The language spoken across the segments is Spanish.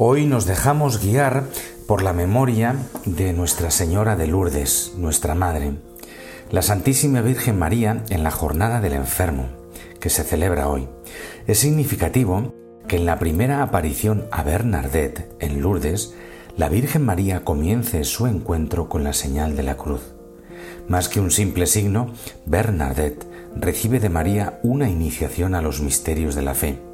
Hoy nos dejamos guiar por la memoria de Nuestra Señora de Lourdes, nuestra Madre, la Santísima Virgen María en la Jornada del Enfermo, que se celebra hoy. Es significativo que en la primera aparición a Bernadette en Lourdes, la Virgen María comience su encuentro con la señal de la cruz. Más que un simple signo, Bernadette recibe de María una iniciación a los misterios de la fe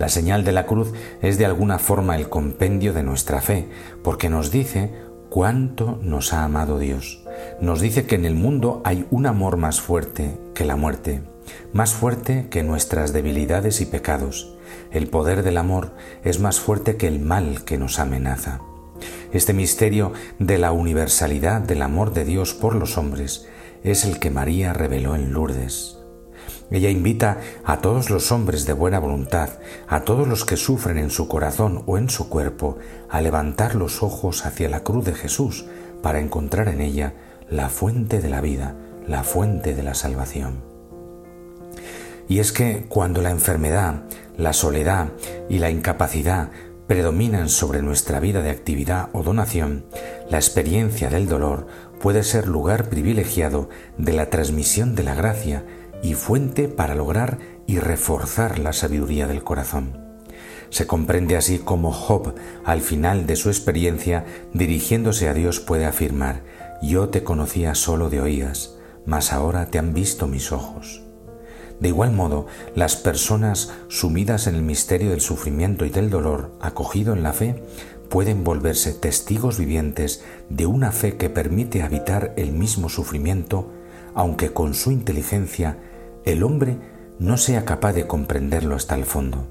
la señal de la cruz es de alguna forma el compendio de nuestra fe, porque nos dice cuánto nos ha amado Dios. Nos dice que en el mundo hay un amor más fuerte que la muerte, más fuerte que nuestras debilidades y pecados. El poder del amor es más fuerte que el mal que nos amenaza. Este misterio de la universalidad del amor de Dios por los hombres es el que María reveló en Lourdes. Ella invita a todos los hombres de buena voluntad, a todos los que sufren en su corazón o en su cuerpo, a levantar los ojos hacia la cruz de Jesús para encontrar en ella la fuente de la vida, la fuente de la salvación. Y es que cuando la enfermedad, la soledad y la incapacidad predominan sobre nuestra vida de actividad o donación, la experiencia del dolor puede ser lugar privilegiado de la transmisión de la gracia y fuente para lograr y reforzar la sabiduría del corazón. Se comprende así como Job, al final de su experiencia, dirigiéndose a Dios, puede afirmar, Yo te conocía solo de oídas, mas ahora te han visto mis ojos. De igual modo, las personas sumidas en el misterio del sufrimiento y del dolor, acogido en la fe, pueden volverse testigos vivientes de una fe que permite habitar el mismo sufrimiento, aunque con su inteligencia el hombre no sea capaz de comprenderlo hasta el fondo.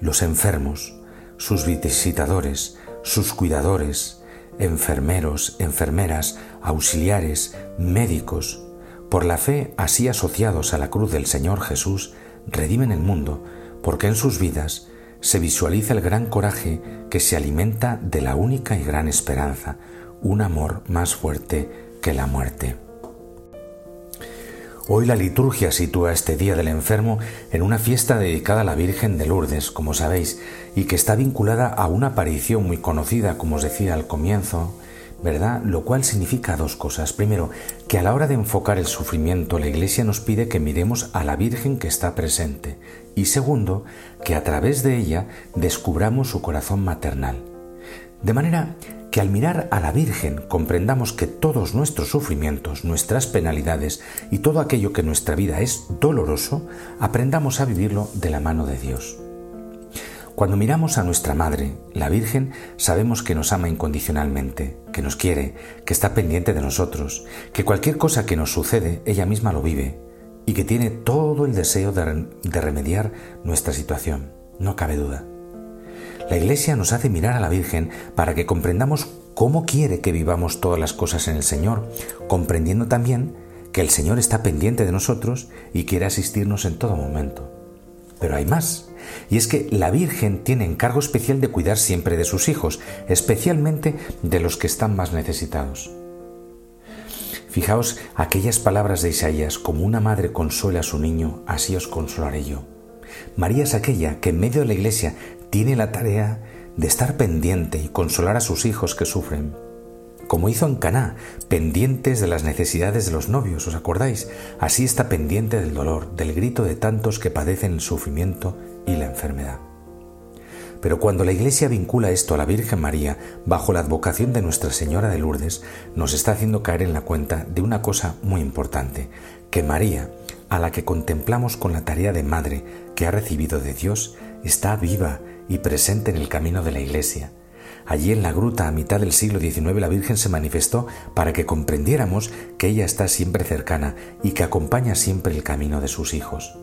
Los enfermos, sus visitadores, sus cuidadores, enfermeros, enfermeras, auxiliares, médicos, por la fe así asociados a la cruz del Señor Jesús, redimen el mundo, porque en sus vidas se visualiza el gran coraje que se alimenta de la única y gran esperanza, un amor más fuerte que la muerte. Hoy la liturgia sitúa este Día del Enfermo en una fiesta dedicada a la Virgen de Lourdes, como sabéis, y que está vinculada a una aparición muy conocida, como os decía al comienzo, ¿verdad? Lo cual significa dos cosas. Primero, que a la hora de enfocar el sufrimiento, la Iglesia nos pide que miremos a la Virgen que está presente. Y segundo, que a través de ella descubramos su corazón maternal. De manera que al mirar a la Virgen comprendamos que todos nuestros sufrimientos, nuestras penalidades y todo aquello que en nuestra vida es doloroso, aprendamos a vivirlo de la mano de Dios. Cuando miramos a nuestra Madre, la Virgen, sabemos que nos ama incondicionalmente, que nos quiere, que está pendiente de nosotros, que cualquier cosa que nos sucede, ella misma lo vive y que tiene todo el deseo de, remediar nuestra situación, no cabe duda. La Iglesia nos hace mirar a la Virgen para que comprendamos cómo quiere que vivamos todas las cosas en el Señor, comprendiendo también que el Señor está pendiente de nosotros y quiere asistirnos en todo momento. Pero hay más, y es que la Virgen tiene encargo especial de cuidar siempre de sus hijos, especialmente de los que están más necesitados. Fijaos aquellas palabras de Isaías, como una madre consuela a su niño, así os consolaré yo. María es aquella que en medio de la iglesia tiene la tarea de estar pendiente y consolar a sus hijos que sufren, como hizo en Caná, pendientes de las necesidades de los novios, ¿os acordáis? Así está pendiente del dolor, del grito de tantos que padecen el sufrimiento y la enfermedad. Pero cuando la Iglesia vincula esto a la Virgen María bajo la advocación de Nuestra Señora de Lourdes, nos está haciendo caer en la cuenta de una cosa muy importante, que María, a la que contemplamos con la tarea de madre que ha recibido de Dios, está viva y presente en el camino de la Iglesia. Allí en la gruta a mitad del siglo XIX la Virgen se manifestó para que comprendiéramos que ella está siempre cercana y que acompaña siempre el camino de sus hijos.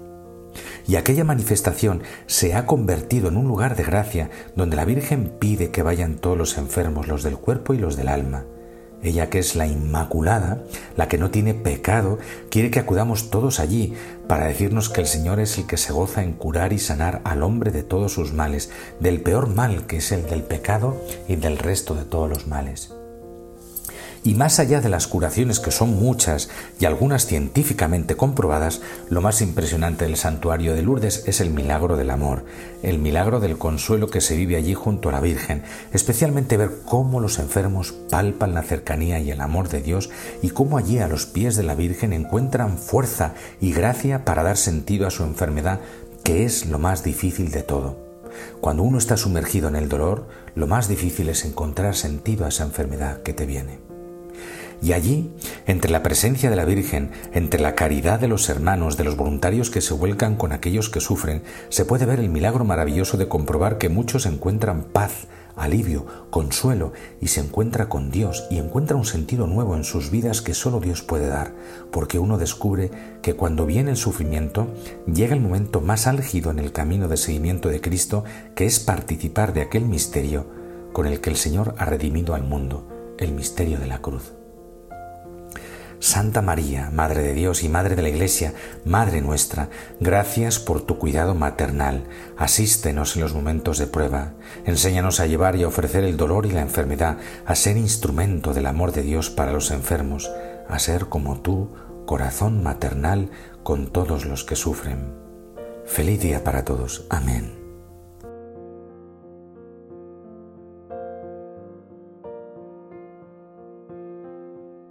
Y aquella manifestación se ha convertido en un lugar de gracia donde la Virgen pide que vayan todos los enfermos, los del cuerpo y los del alma, ella que es la Inmaculada, la que no tiene pecado, quiere que acudamos todos allí para decirnos que el Señor es el que se goza en curar y sanar al hombre de todos sus males, del peor mal que es el del pecado y del resto de todos los males. Y más allá de las curaciones, que son muchas y algunas científicamente comprobadas, lo más impresionante del santuario de Lourdes es el milagro del amor, el milagro del consuelo que se vive allí junto a la Virgen, especialmente ver cómo los enfermos palpan la cercanía y el amor de Dios y cómo allí a los pies de la Virgen encuentran fuerza y gracia para dar sentido a su enfermedad, que es lo más difícil de todo. Cuando uno está sumergido en el dolor, lo más difícil es encontrar sentido a esa enfermedad que te viene. Y allí, entre la presencia de la Virgen, entre la caridad de los hermanos, de los voluntarios que se vuelcan con aquellos que sufren, se puede ver el milagro maravilloso de comprobar que muchos encuentran paz, alivio, consuelo y se encuentra con Dios y encuentra un sentido nuevo en sus vidas que solo Dios puede dar, porque uno descubre que cuando viene el sufrimiento llega el momento más álgido en el camino de seguimiento de Cristo, que es participar de aquel misterio con el que el Señor ha redimido al mundo, el misterio de la cruz. Santa María, Madre de Dios y Madre de la Iglesia, Madre nuestra, gracias por tu cuidado maternal. Asístenos en los momentos de prueba. Enséñanos a llevar y a ofrecer el dolor y la enfermedad, a ser instrumento del amor de Dios para los enfermos, a ser como tú, corazón maternal con todos los que sufren. Feliz día para todos. Amén.